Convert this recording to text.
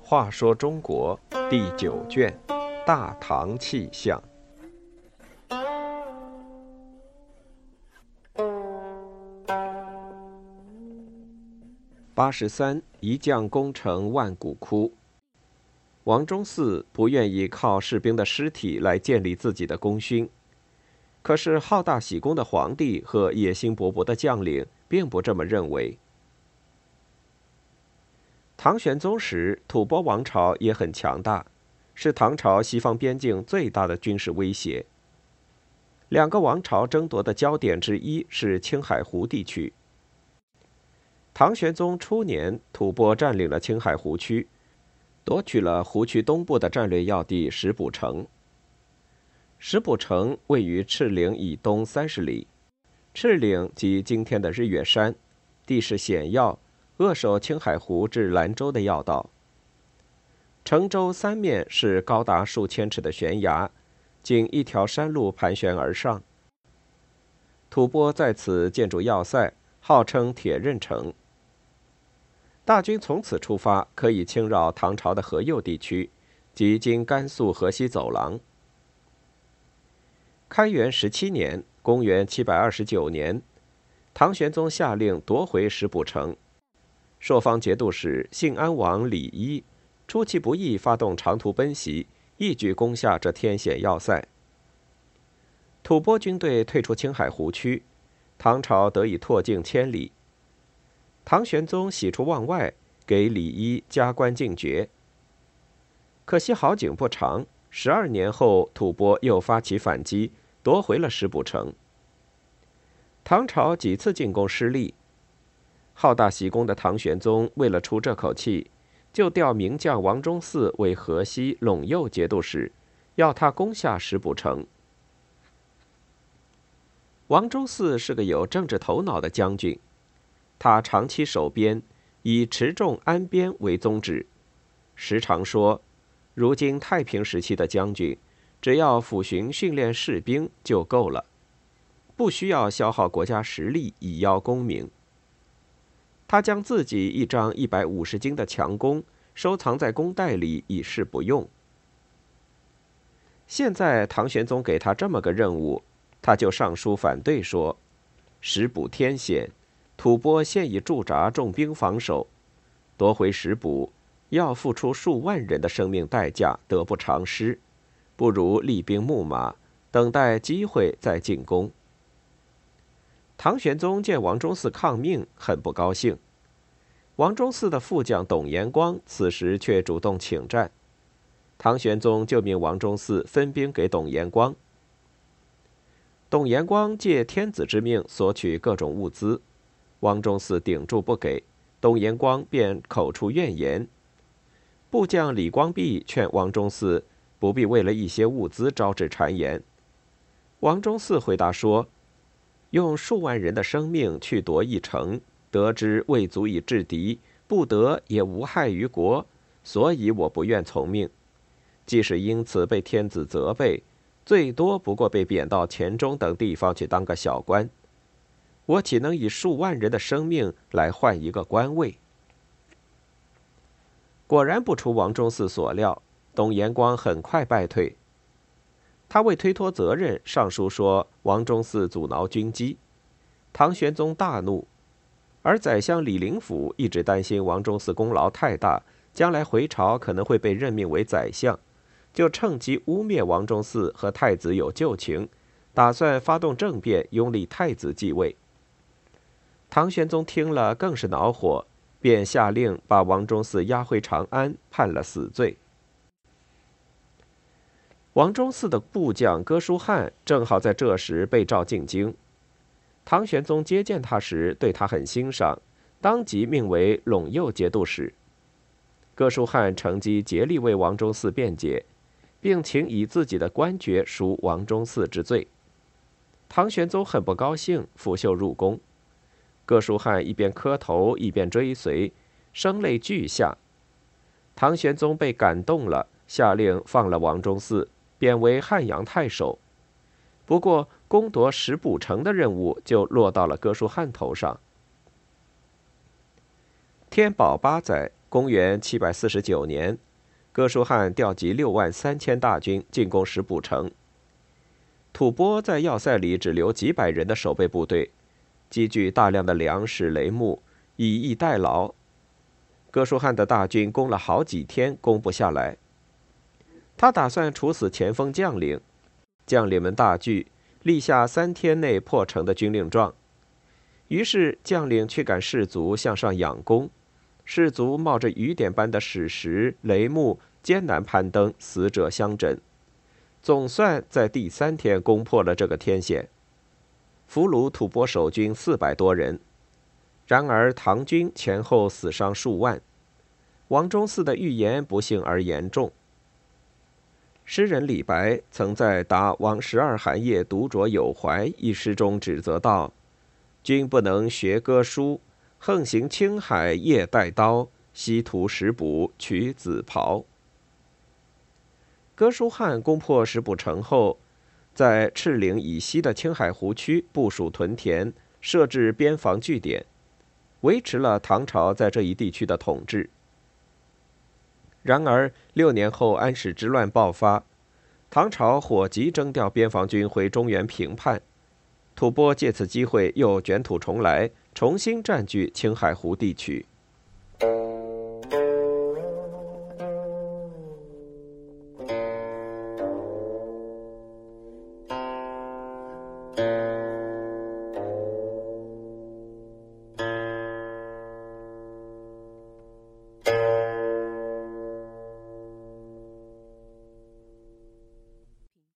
话说中国第九卷《大唐气象》八十三，一将功成万骨枯。王忠嗣不愿意靠士兵的尸体来建立自己的功勋，可是好大喜功的皇帝和野心勃勃的将领并不这么认为。唐玄宗时，吐蕃王朝也很强大，是唐朝西方边境最大的军事威胁。两个王朝争夺的焦点之一是青海湖地区。唐玄宗初年，吐蕃占领了青海湖区，夺取了湖区东部的战略要地石浦城。石浦城位于赤岭以东三十里，赤岭即今天的日月山，地势险要。扼守青海湖至兰州的要道。城周三面是高达数千尺的悬崖，仅一条山路盘旋而上。吐蕃在此建筑要塞，号称铁刃城。大军从此出发，可以侵扰唐朝的河右地区，即今甘肃河西走廊。开元十七年（公元729年），唐玄宗下令夺回石浦城。朔方节度使信安王李一出其不意，发动长途奔袭，一举攻下这天险要塞。吐蕃军队退出青海湖区，唐朝得以拓境千里。唐玄宗喜出望外，给李一加官进爵。可惜好景不长，十二年后，吐蕃又发起反击，夺回了石浦城。唐朝几次进攻失利。好大喜功的唐玄宗为了出这口气，就调名将王忠嗣为河西陇右节度使，要他攻下石浦城。王忠嗣是个有政治头脑的将军，他长期守边，以持重安边为宗旨，时常说：“如今太平时期的将军，只要抚巡训练士兵就够了，不需要消耗国家实力以邀功名。”他将自己一张一百五十斤的强弓收藏在弓袋里，以示不用。现在唐玄宗给他这么个任务，他就上书反对说：“石补天险，吐蕃现已驻扎重兵防守，夺回石补要付出数万人的生命代价，得不偿失。不如厉兵秣马，等待机会再进攻。”唐玄宗见王忠嗣抗命，很不高兴。王忠嗣的副将董延光此时却主动请战，唐玄宗就命王忠嗣分兵给董延光。董延光借天子之命索取各种物资，王忠嗣顶住不给，董延光便口出怨言。部将李光弼劝王忠嗣不必为了一些物资招致谗言。王忠嗣回答说。用数万人的生命去夺一城，得知未足以制敌，不得也无害于国，所以我不愿从命。即使因此被天子责备，最多不过被贬到黔中等地方去当个小官。我岂能以数万人的生命来换一个官位？果然不出王忠嗣所料，董延光很快败退。他为推脱责任，上书说王忠嗣阻挠军机，唐玄宗大怒，而宰相李林甫一直担心王忠嗣功劳太大，将来回朝可能会被任命为宰相，就趁机污蔑王忠嗣和太子有旧情，打算发动政变拥立太子继位。唐玄宗听了更是恼火，便下令把王忠嗣押回长安，判了死罪。王忠嗣的部将哥舒翰正好在这时被召进京。唐玄宗接见他时，对他很欣赏，当即命为陇右节度使。哥舒翰乘机竭力为王忠嗣辩解，并请以自己的官爵赎王忠嗣之罪。唐玄宗很不高兴，拂袖入宫。哥舒翰一边磕头，一边追随，声泪俱下。唐玄宗被感动了，下令放了王忠嗣。贬为汉阳太守，不过，攻夺石堡城的任务就落到了哥舒翰头上。天宝八载（公元749年），哥舒翰调集六万三千大军进攻石堡城。吐蕃在要塞里只留几百人的守备部队，积聚大量的粮食雷木，以逸待劳。哥舒翰的大军攻了好几天，攻不下来。他打算处死前锋将领，将领们大惧，立下三天内破城的军令状。于是将领驱赶士卒向上仰攻。士卒冒着雨点般的矢石、雷木，艰难攀登，死者相枕。总算在第三天攻破了这个天险，俘虏吐蕃守军四百多人。然而唐军前后死伤数万。王忠嗣的预言不幸而严重。诗人李白曾在《答王十二寒夜独酌有怀》一诗中指责道：“君不能学歌书。”横行青海夜带刀，西屠石卜取紫袍。哥舒翰攻破石浦城后，在赤岭以西的青海湖区部署屯田，设置边防据点，维持了唐朝在这一地区的统治。然而六年后，安史之乱爆发，唐朝火急征调边防军回中原平叛，吐蕃借此机会又卷土重来。重新占据青海湖地区。